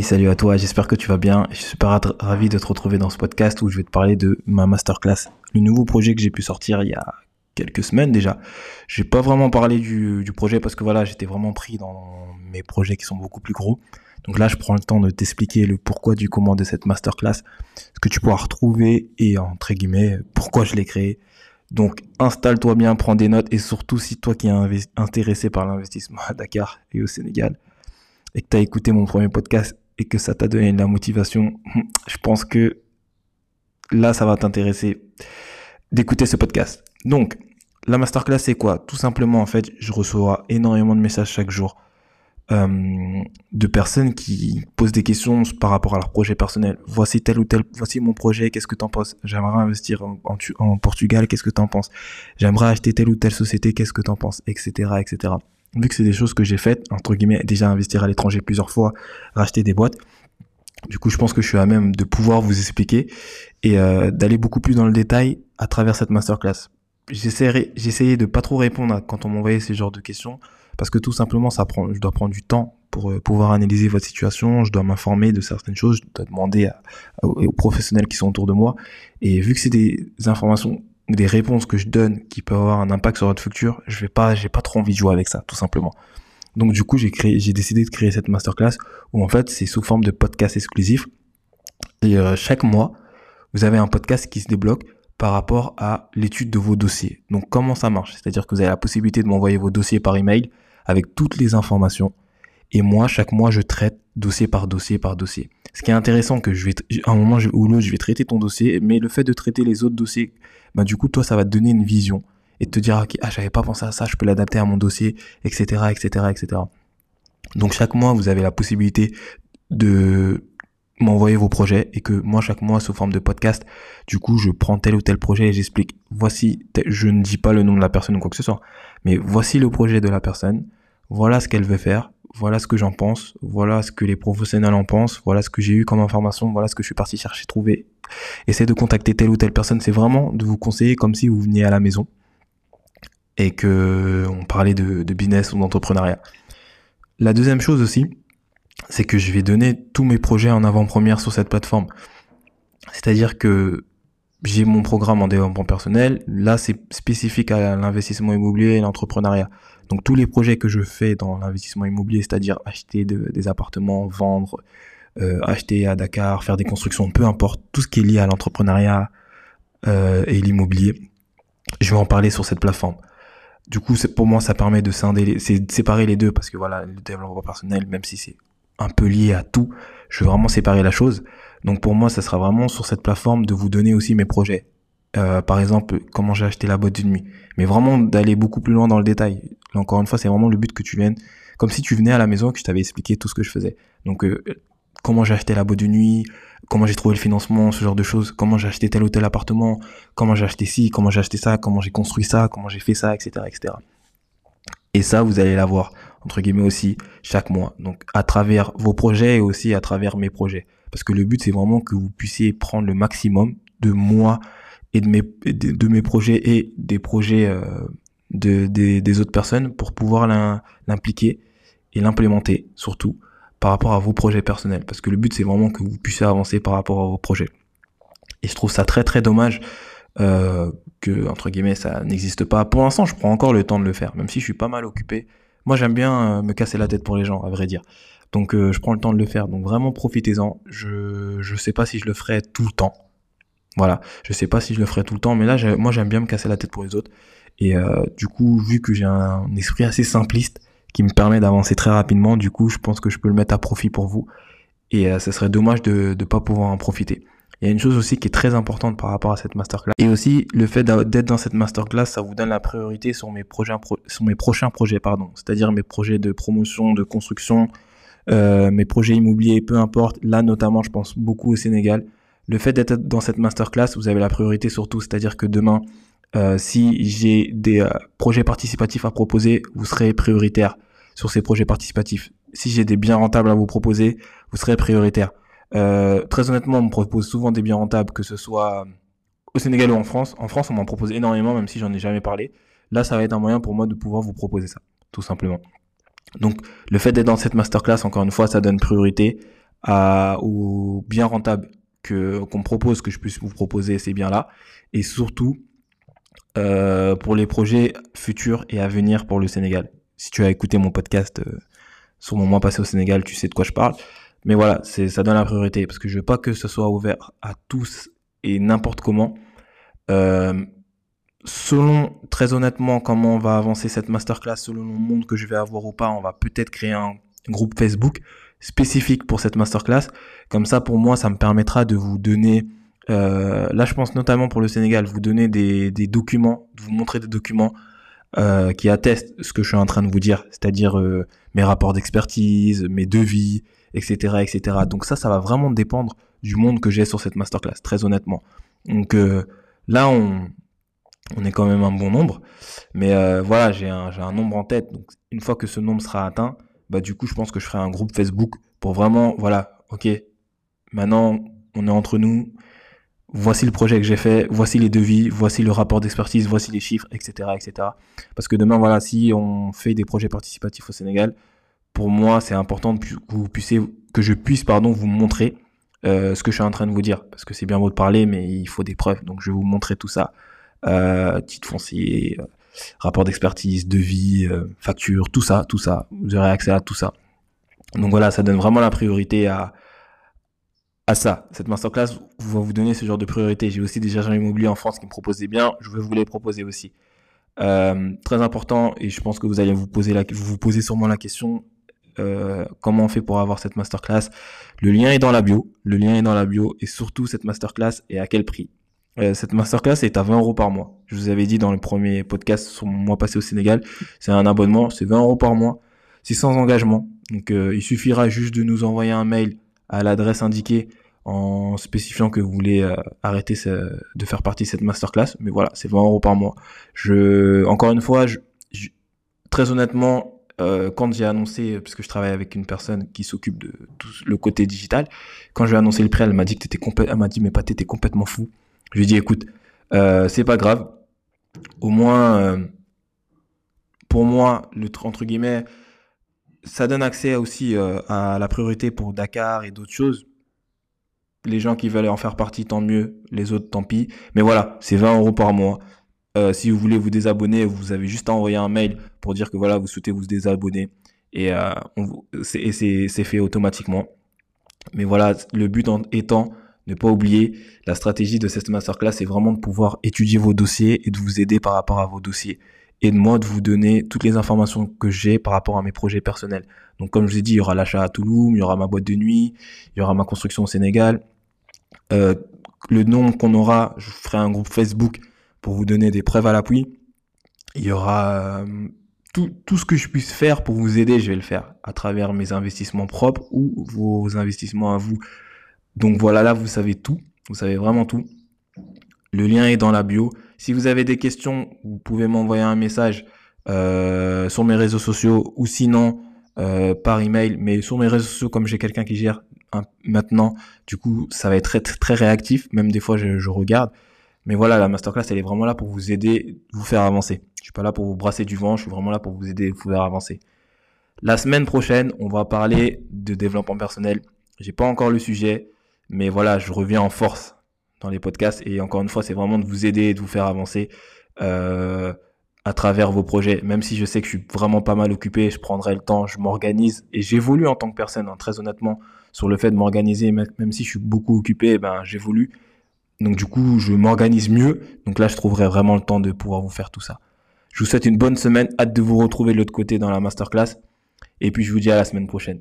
Salut à toi, j'espère que tu vas bien. Je suis super ravi de te retrouver dans ce podcast où je vais te parler de ma masterclass, le nouveau projet que j'ai pu sortir il y a quelques semaines déjà. J'ai pas vraiment parlé du, du projet parce que voilà, j'étais vraiment pris dans mes projets qui sont beaucoup plus gros. Donc là, je prends le temps de t'expliquer le pourquoi du comment de cette masterclass, ce que tu pourras retrouver et entre guillemets pourquoi je l'ai créé. Donc installe-toi bien, prends des notes et surtout si toi qui es intéressé par l'investissement à Dakar et au Sénégal, et que tu as écouté mon premier podcast et que ça t'a donné de la motivation, je pense que là, ça va t'intéresser d'écouter ce podcast. Donc, la masterclass, c'est quoi? Tout simplement, en fait, je reçois énormément de messages chaque jour euh, de personnes qui posent des questions par rapport à leur projet personnel. Voici tel ou tel, voici mon projet, qu'est-ce que t'en penses? J'aimerais investir en, en, Portugal, qu'est-ce que t'en penses? J'aimerais acheter telle ou telle société, qu'est-ce que t'en penses? Etc. etc vu que c'est des choses que j'ai faites, entre guillemets, déjà investir à l'étranger plusieurs fois, racheter des boîtes, du coup, je pense que je suis à même de pouvoir vous expliquer et euh, d'aller beaucoup plus dans le détail à travers cette masterclass. J'essayais de pas trop répondre quand on m'envoyait ces genres de questions parce que tout simplement, ça prend, je dois prendre du temps pour euh, pouvoir analyser votre situation, je dois m'informer de certaines choses, je dois demander aux professionnels qui sont autour de moi. Et vu que c'est des informations des réponses que je donne qui peuvent avoir un impact sur votre futur, je vais pas, j'ai pas trop envie de jouer avec ça, tout simplement. Donc du coup, j'ai créé, j'ai décidé de créer cette masterclass où en fait c'est sous forme de podcast exclusif. Et euh, chaque mois, vous avez un podcast qui se débloque par rapport à l'étude de vos dossiers. Donc comment ça marche? C'est-à-dire que vous avez la possibilité de m'envoyer vos dossiers par email avec toutes les informations. Et moi, chaque mois, je traite dossier par dossier par dossier. Ce qui est intéressant, que je vais, à un moment ou l'autre, je vais traiter ton dossier, mais le fait de traiter les autres dossiers, bah, du coup, toi, ça va te donner une vision et te dire, ok, ah, j'avais pas pensé à ça, je peux l'adapter à mon dossier, etc., etc., etc. Donc, chaque mois, vous avez la possibilité de m'envoyer vos projets et que moi, chaque mois, sous forme de podcast, du coup, je prends tel ou tel projet et j'explique, voici, je ne dis pas le nom de la personne ou quoi que ce soit, mais voici le projet de la personne, voilà ce qu'elle veut faire, voilà ce que j'en pense, voilà ce que les professionnels en pensent, voilà ce que j'ai eu comme information, voilà ce que je suis parti chercher, trouver. Essayez de contacter telle ou telle personne, c'est vraiment de vous conseiller comme si vous veniez à la maison et que on parlait de, de business ou d'entrepreneuriat. La deuxième chose aussi, c'est que je vais donner tous mes projets en avant-première sur cette plateforme. C'est-à-dire que j'ai mon programme en développement personnel. Là, c'est spécifique à l'investissement immobilier et l'entrepreneuriat. Donc tous les projets que je fais dans l'investissement immobilier, c'est-à-dire acheter des appartements, vendre, euh, acheter à Dakar, faire des constructions, peu importe, tout ce qui est lié à l'entrepreneuriat euh, et l'immobilier, je vais en parler sur cette plateforme. Du coup, c'est pour moi, ça permet de scinder, c'est séparer les deux parce que voilà, le développement personnel, même si c'est un peu lié à tout, je veux vraiment séparer la chose. Donc pour moi, ça sera vraiment sur cette plateforme de vous donner aussi mes projets. Euh, par exemple, comment j'ai acheté la boîte de nuit. Mais vraiment d'aller beaucoup plus loin dans le détail. encore une fois, c'est vraiment le but que tu viennes, comme si tu venais à la maison et que je t'avais expliqué tout ce que je faisais. Donc euh, comment j'ai acheté la boîte de nuit, comment j'ai trouvé le financement, ce genre de choses, comment j'ai acheté tel ou tel appartement, comment j'ai acheté ci, comment j'ai acheté ça, comment j'ai construit ça, comment j'ai fait ça, etc., etc. Et ça, vous allez l'avoir, entre guillemets aussi, chaque mois. Donc, à travers vos projets et aussi à travers mes projets. Parce que le but, c'est vraiment que vous puissiez prendre le maximum de moi et de mes, projets et des projets euh, de, des, autres personnes pour pouvoir l'impliquer et l'implémenter, surtout, par rapport à vos projets personnels. Parce que le but, c'est vraiment que vous puissiez avancer par rapport à vos projets. Et je trouve ça très, très dommage euh, que entre guillemets ça n'existe pas. Pour l'instant, je prends encore le temps de le faire, même si je suis pas mal occupé. Moi, j'aime bien euh, me casser la tête pour les gens, à vrai dire. Donc, euh, je prends le temps de le faire. Donc, vraiment, profitez-en. Je je sais pas si je le ferai tout le temps. Voilà, je sais pas si je le ferai tout le temps, mais là, moi, j'aime bien me casser la tête pour les autres. Et euh, du coup, vu que j'ai un esprit assez simpliste qui me permet d'avancer très rapidement, du coup, je pense que je peux le mettre à profit pour vous. Et euh, ça serait dommage de ne pas pouvoir en profiter. Il y a une chose aussi qui est très importante par rapport à cette masterclass. Et aussi, le fait d'être dans cette masterclass, ça vous donne la priorité sur mes sur mes prochains projets, pardon. C'est-à-dire mes projets de promotion, de construction, euh, mes projets immobiliers, peu importe. Là, notamment, je pense beaucoup au Sénégal. Le fait d'être dans cette masterclass, vous avez la priorité surtout. C'est-à-dire que demain, euh, si j'ai des euh, projets participatifs à proposer, vous serez prioritaire sur ces projets participatifs. Si j'ai des biens rentables à vous proposer, vous serez prioritaire. Euh, très honnêtement, on me propose souvent des biens rentables, que ce soit au Sénégal ou en France. En France, on m'en propose énormément, même si j'en ai jamais parlé. Là, ça va être un moyen pour moi de pouvoir vous proposer ça, tout simplement. Donc, le fait d'être dans cette masterclass, encore une fois, ça donne priorité à, aux biens rentables que qu'on propose, que je puisse vous proposer ces biens-là, et surtout euh, pour les projets futurs et à venir pour le Sénégal. Si tu as écouté mon podcast euh, sur mon mois passé au Sénégal, tu sais de quoi je parle. Mais voilà, ça donne la priorité parce que je veux pas que ce soit ouvert à tous et n'importe comment. Euh, selon très honnêtement comment on va avancer cette masterclass, selon le monde que je vais avoir ou pas, on va peut-être créer un groupe Facebook spécifique pour cette masterclass. Comme ça, pour moi, ça me permettra de vous donner, euh, là je pense notamment pour le Sénégal, vous donner des, des documents, vous montrer des documents euh, qui attestent ce que je suis en train de vous dire, c'est-à-dire euh, mes rapports d'expertise, mes devis, etc., etc. Donc ça, ça va vraiment dépendre du monde que j'ai sur cette masterclass, très honnêtement. Donc euh, là, on, on est quand même un bon nombre, mais euh, voilà, j'ai un, un nombre en tête. Donc une fois que ce nombre sera atteint, bah du coup je pense que je ferai un groupe Facebook pour vraiment voilà ok maintenant on est entre nous. Voici le projet que j'ai fait. Voici les devis. Voici le rapport d'expertise. Voici les chiffres etc etc parce que demain voilà si on fait des projets participatifs au Sénégal pour moi c'est important que je puisse pardon vous montrer euh, ce que je suis en train de vous dire. Parce que c'est bien beau de parler mais il faut des preuves. Donc je vais vous montrer tout ça titre foncier euh, rapport d'expertise, devis, euh, facture, tout ça, tout ça. Vous aurez accès à tout ça. Donc voilà, ça donne vraiment la priorité à, à ça. Cette masterclass va vous donner ce genre de priorité. J'ai aussi des agents immobiliers en France qui me proposent des biens. Je vais vous les proposer aussi. Euh, très important, et je pense que vous allez vous poser la, vous posez sûrement la question, euh, comment on fait pour avoir cette masterclass? Le lien est dans la bio. Le lien est dans la bio, et surtout cette masterclass est à quel prix? Euh, cette masterclass est à 20 euros par mois. Je vous avais dit dans le premier podcast sur mon mois passé au Sénégal, c'est un abonnement, c'est 20 euros par mois, c'est sans engagement. Donc euh, il suffira juste de nous envoyer un mail à l'adresse indiquée en spécifiant que vous voulez euh, arrêter de faire partie de cette masterclass. Mais voilà, c'est 20 euros par mois. Je, encore une fois, je, très honnêtement, euh, quand j'ai annoncé, parce que je travaille avec une personne qui s'occupe de tout le côté digital, quand j'ai annoncé le prix, elle m'a dit que t'étais complètement, elle m'a dit mais pas t'étais complètement fou. Je lui ai écoute, euh, c'est pas grave. Au moins, euh, pour moi, le entre guillemets, ça donne accès aussi euh, à la priorité pour Dakar et d'autres choses. Les gens qui veulent en faire partie, tant mieux. Les autres, tant pis. Mais voilà, c'est 20 euros par mois. Si vous voulez vous désabonner, vous avez juste à envoyer un mail pour dire que voilà, vous souhaitez vous désabonner. Et, c'est fait automatiquement. Mais voilà, le but étant ne pas oublier, la stratégie de cette masterclass, c'est vraiment de pouvoir étudier vos dossiers et de vous aider par rapport à vos dossiers. Et de moi, de vous donner toutes les informations que j'ai par rapport à mes projets personnels. Donc, comme je vous ai dit, il y aura l'achat à Toulouse, il y aura ma boîte de nuit, il y aura ma construction au Sénégal. Euh, le nombre qu'on aura, je ferai un groupe Facebook pour vous donner des preuves à l'appui. Il y aura euh, tout ce que je puisse faire pour vous aider, je vais le faire à travers mes investissements propres ou vos investissements à vous donc voilà, là, vous savez tout. Vous savez vraiment tout. Le lien est dans la bio. Si vous avez des questions, vous pouvez m'envoyer un message euh, sur mes réseaux sociaux ou sinon euh, par email. Mais sur mes réseaux sociaux, comme j'ai quelqu'un qui gère maintenant, du coup, ça va être très, très réactif. Même des fois, je, je, regarde. Mais voilà, la masterclass, elle est vraiment là pour vous aider, vous faire avancer. Je suis pas là pour vous brasser du vent, je suis vraiment là pour vous aider, vous faire avancer. La semaine prochaine, on va parler de développement personnel. J'ai pas encore le sujet. Mais voilà, je reviens en force dans les podcasts et encore une fois, c'est vraiment de vous aider et de vous faire avancer euh, à travers vos projets. Même si je sais que je suis vraiment pas mal occupé, je prendrai le temps, je m'organise et j'évolue en tant que personne, hein, très honnêtement, sur le fait de m'organiser. Même si je suis beaucoup occupé, ben j'évolue. Donc du coup, je m'organise mieux. Donc là, je trouverai vraiment le temps de pouvoir vous faire tout ça. Je vous souhaite une bonne semaine, hâte de vous retrouver de l'autre côté dans la masterclass. Et puis je vous dis à la semaine prochaine.